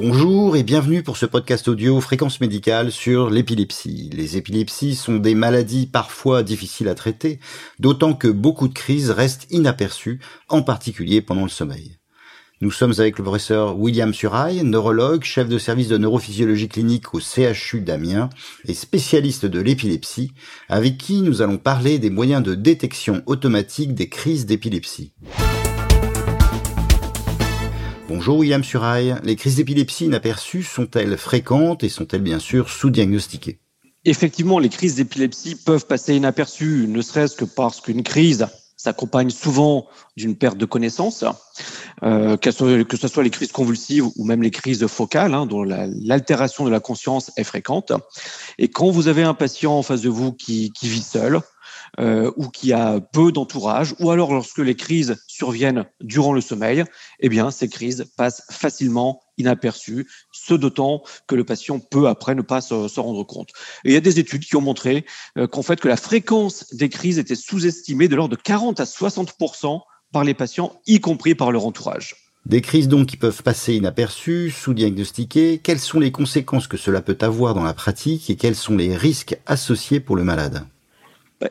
Bonjour et bienvenue pour ce podcast audio Fréquence médicale sur l'épilepsie. Les épilepsies sont des maladies parfois difficiles à traiter, d'autant que beaucoup de crises restent inaperçues, en particulier pendant le sommeil. Nous sommes avec le professeur William Suraille, neurologue, chef de service de neurophysiologie clinique au CHU d'Amiens et spécialiste de l'épilepsie, avec qui nous allons parler des moyens de détection automatique des crises d'épilepsie. Bonjour William Suraille, les crises d'épilepsie inaperçues sont-elles fréquentes et sont-elles bien sûr sous-diagnostiquées? Effectivement, les crises d'épilepsie peuvent passer inaperçues, ne serait-ce que parce qu'une crise s'accompagne souvent d'une perte de connaissance, euh, que, ce soit les crises convulsives ou même les crises focales, hein, dont l'altération de la conscience est fréquente. Et quand vous avez un patient en face de vous qui vit seul, euh, ou qui a peu d'entourage, ou alors lorsque les crises surviennent durant le sommeil, eh ces crises passent facilement inaperçues, ce d'autant que le patient peut après ne pas se, rendre compte. Il y a des études qui ont montré euh, qu'en fait que la fréquence des crises était sous-estimée de l'ordre de 40 à 60 par les patients, y compris par leur entourage. Des crises donc qui peuvent passer inaperçues, sous-diagnostiquées. Quelles sont les conséquences que cela peut avoir dans la pratique et quels sont les risques associés pour le malade?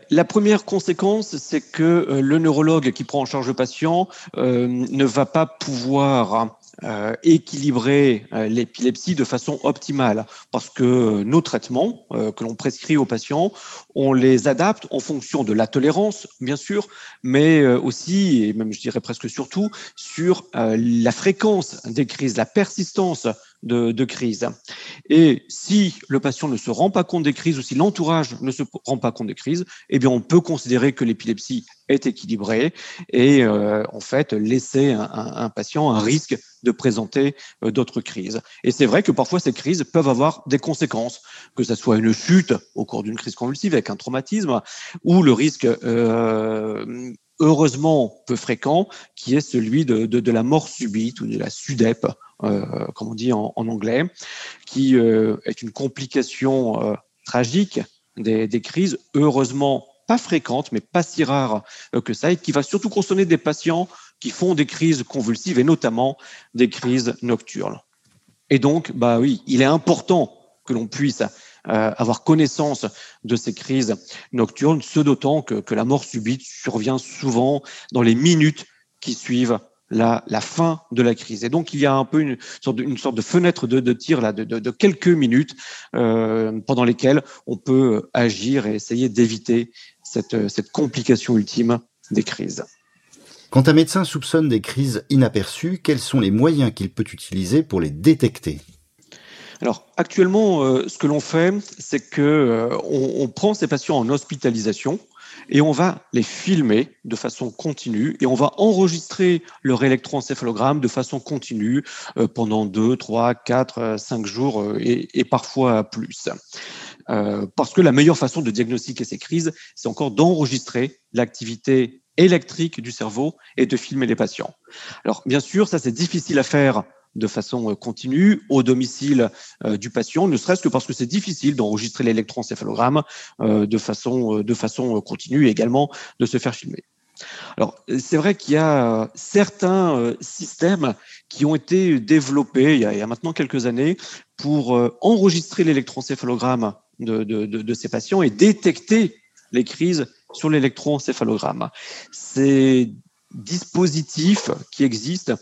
La première conséquence, c'est que euh, le neurologue qui prend en charge le patient euh, ne va pas pouvoir euh, équilibrer l'épilepsie de façon optimale. Parce que nos traitements que l'on prescrit aux patients, on les adapte en fonction de la tolérance, bien sûr, mais aussi, et même je dirais presque surtout, sur la fréquence des crises, la persistance de, crise. Et si le patient ne se rend pas compte des crises ou si l'entourage ne se rend pas compte des crises, eh bien, on peut considérer que l'épilepsie est équilibrée et euh, en fait laisser un, un, patient un risque de présenter euh, d'autres crises. Et c'est vrai que parfois ces crises peuvent avoir des conséquences, que ce soit une chute au cours d'une crise convulsive avec un traumatisme ou le risque euh, heureusement peu fréquent, qui est celui de, la mort subite ou de la SUDEP, euh, comme on dit en, anglais, qui euh, est une complication euh, tragique des, crises, heureusement pas fréquente, mais pas si rare que ça, et qui va surtout concerner des patients qui font des crises convulsives et notamment des crises nocturnes. Et donc, bah oui, il est important que l'on puisse avoir connaissance de ces crises nocturnes, ce d'autant que, que, la mort subite survient souvent dans les minutes qui suivent la, fin de la crise. Et donc, il y a un peu une sorte de, fenêtre de, tir là, de quelques minutes euh, pendant lesquelles on peut agir et essayer d'éviter cette, cette complication ultime des crises. Quand un médecin soupçonne des crises inaperçues, quels sont les moyens qu'il peut utiliser pour les détecter? Alors actuellement, euh, ce que l'on fait, c'est que euh, on, on, prend ces patients en hospitalisation et on va les filmer de façon continue et on va enregistrer leur électroencéphalogramme de façon continue euh, pendant 2, 3, 4, 5 jours et, et, parfois plus. Parce que la meilleure façon de diagnostiquer ces crises, c'est encore d'enregistrer l'activité électrique du cerveau et de filmer les patients. Alors bien sûr, ça c'est difficile à faire de façon euh, continue au domicile euh, du patient, ne serait-ce que parce que c'est difficile d'enregistrer l'électroencéphalogramme euh, de façon de façon continue et également de se faire filmer. Alors, c'est vrai qu'il y a certains systèmes qui ont été développés il y a, maintenant quelques années pour enregistrer l'électroencéphalogramme de, de, ces patients et détecter les crises sur l'électroencéphalogramme. Ces dispositifs qui existent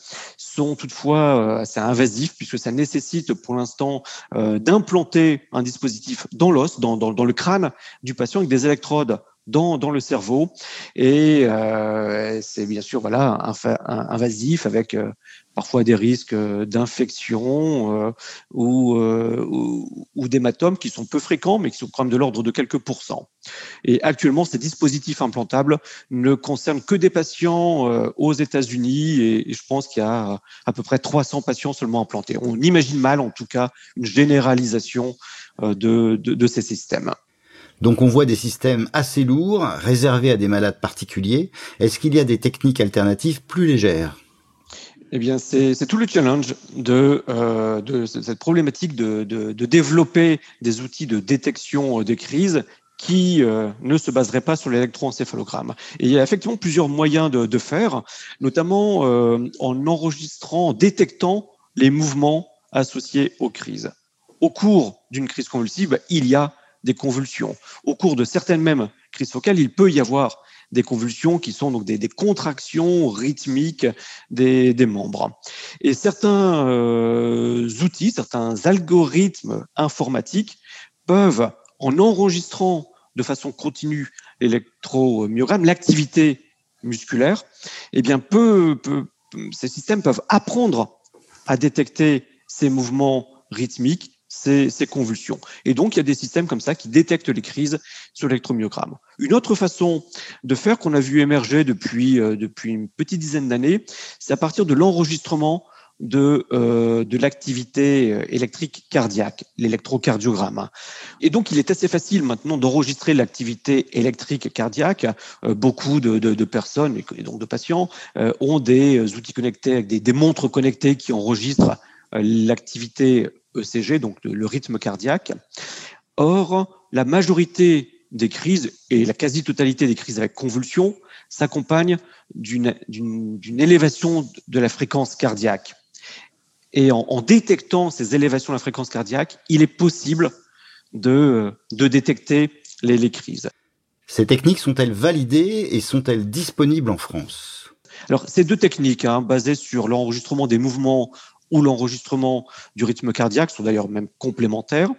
sont toutefois euh, assez invasifs puisque ça nécessite pour l'instant euh, d'implanter un dispositif dans l'os, dans, dans, dans, le crâne du patient avec des électrodes dans, dans le cerveau et euh, c'est bien sûr voilà invasif avec euh, parfois des risques euh, d'infection euh, ou, ou, ou d'hématomes qui sont peu fréquents mais qui sont quand même de l'ordre de quelques pourcents. Et actuellement, ces dispositifs implantables ne concernent que des patients aux États-Unis et, je pense qu'il y a à peu près 300 patients seulement implantés. On imagine mal en tout cas une généralisation de, de, de ces systèmes. Donc on voit des systèmes assez lourds, réservés à des malades particuliers. Est-ce qu'il y a des techniques alternatives plus légères? Eh bien, c'est tout le challenge de, euh, cette problématique de, développer des outils de détection des crises qui euh, ne se baseraient pas sur l'électroencéphalogramme. Et il y a effectivement plusieurs moyens de, faire, notamment euh, en enregistrant, en détectant les mouvements associées aux crises. Au cours d'une crise convulsive, il y a des convulsions. Au cours de certaines mêmes crises focales, il peut y avoir des convulsions qui sont donc des, contractions rythmiques des, membres. Et certains euh, outils, certains algorithmes informatiques peuvent, en enregistrant de façon continue l'électromyogramme, l'activité musculaire, eh bien, ces systèmes peuvent apprendre à détecter ces mouvements rythmiques ces, convulsions. Et donc, il y a des systèmes comme ça qui détectent les crises sur l'électromyogramme. Une autre façon de faire qu'on a vu émerger depuis, euh, depuis une petite dizaine d'années, c'est à partir de l'enregistrement de, euh, de l'activité euh, électrique cardiaque, l'électrocardiogramme. Et donc, il est assez facile maintenant d'enregistrer l'activité électrique cardiaque. beaucoup de, de, personnes, et donc de patients, ont des outils connectés des, des montres connectées qui enregistrent l'activité ECG, donc le rythme cardiaque. Or, la majorité des crises et la quasi-totalité des crises avec convulsions s'accompagnent d'une élévation de la fréquence cardiaque. Et en, détectant ces élévations de la fréquence cardiaque, il est possible de, de détecter les, les crises. Ces techniques sont-elles validées et sont-elles disponibles en France? Alors, ces deux techniques, hein, basées sur l'enregistrement des mouvements ou l'enregistrement du rythme cardiaque sont d'ailleurs même complémentaires.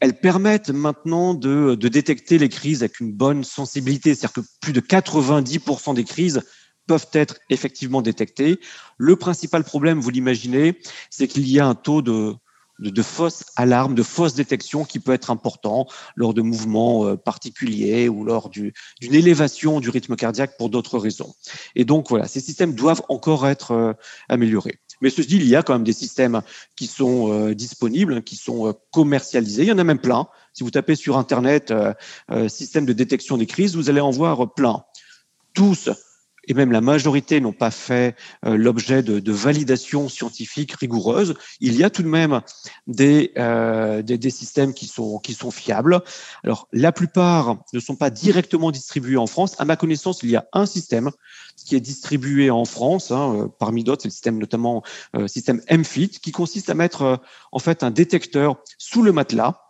Elles permettent maintenant de, détecter les crises avec une bonne sensibilité, c'est-à-dire que plus de 90% des crises peuvent être effectivement détectées. Le principal problème, vous l'imaginez, c'est qu'il y a un taux de, de, fausses alarmes, de fausses détections qui peut être important lors de mouvements euh, particuliers ou lors d'une élévation du rythme cardiaque pour d'autres raisons. Et donc voilà, ces systèmes doivent encore être euh, améliorés. Mais ceci dit, il y a quand même des systèmes qui sont euh, disponibles, qui sont euh, commercialisés. Il y en a même plein. Si vous tapez sur Internet euh, système de détection des crises, vous allez en voir plein. Tous et même la majorité n'ont pas fait l'objet de, de, validation scientifique rigoureuse. Il y a tout de même des, des, des, systèmes qui sont, qui sont fiables. Alors, la plupart ne sont pas directement distribués en France. À ma connaissance, il y a un système qui est distribué en France, hein, euh, parmi d'autres, c'est le système notamment euh, système MFIT, qui consiste à mettre euh, en fait un détecteur sous le matelas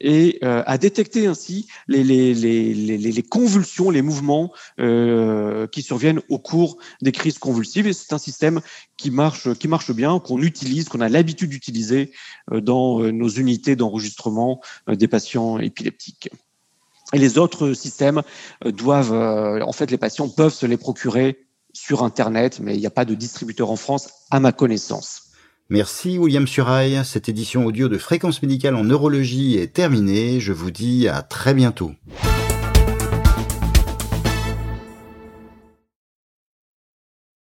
et à détecter ainsi les, convulsions, les mouvements qui surviennent au cours des crises convulsives. Et c'est un système qui marche, qui marche bien, qu'on utilise, qu'on a l'habitude d'utiliser dans nos unités d'enregistrement des patients épileptiques. Et les autres systèmes euh, doivent, euh, en fait, les patients peuvent se les procurer sur Internet, mais il n'y a pas de distributeur en France, à ma connaissance. Merci William Surail. Cette édition audio de Fréquence médicale en neurologie est terminée. Je vous dis à très bientôt.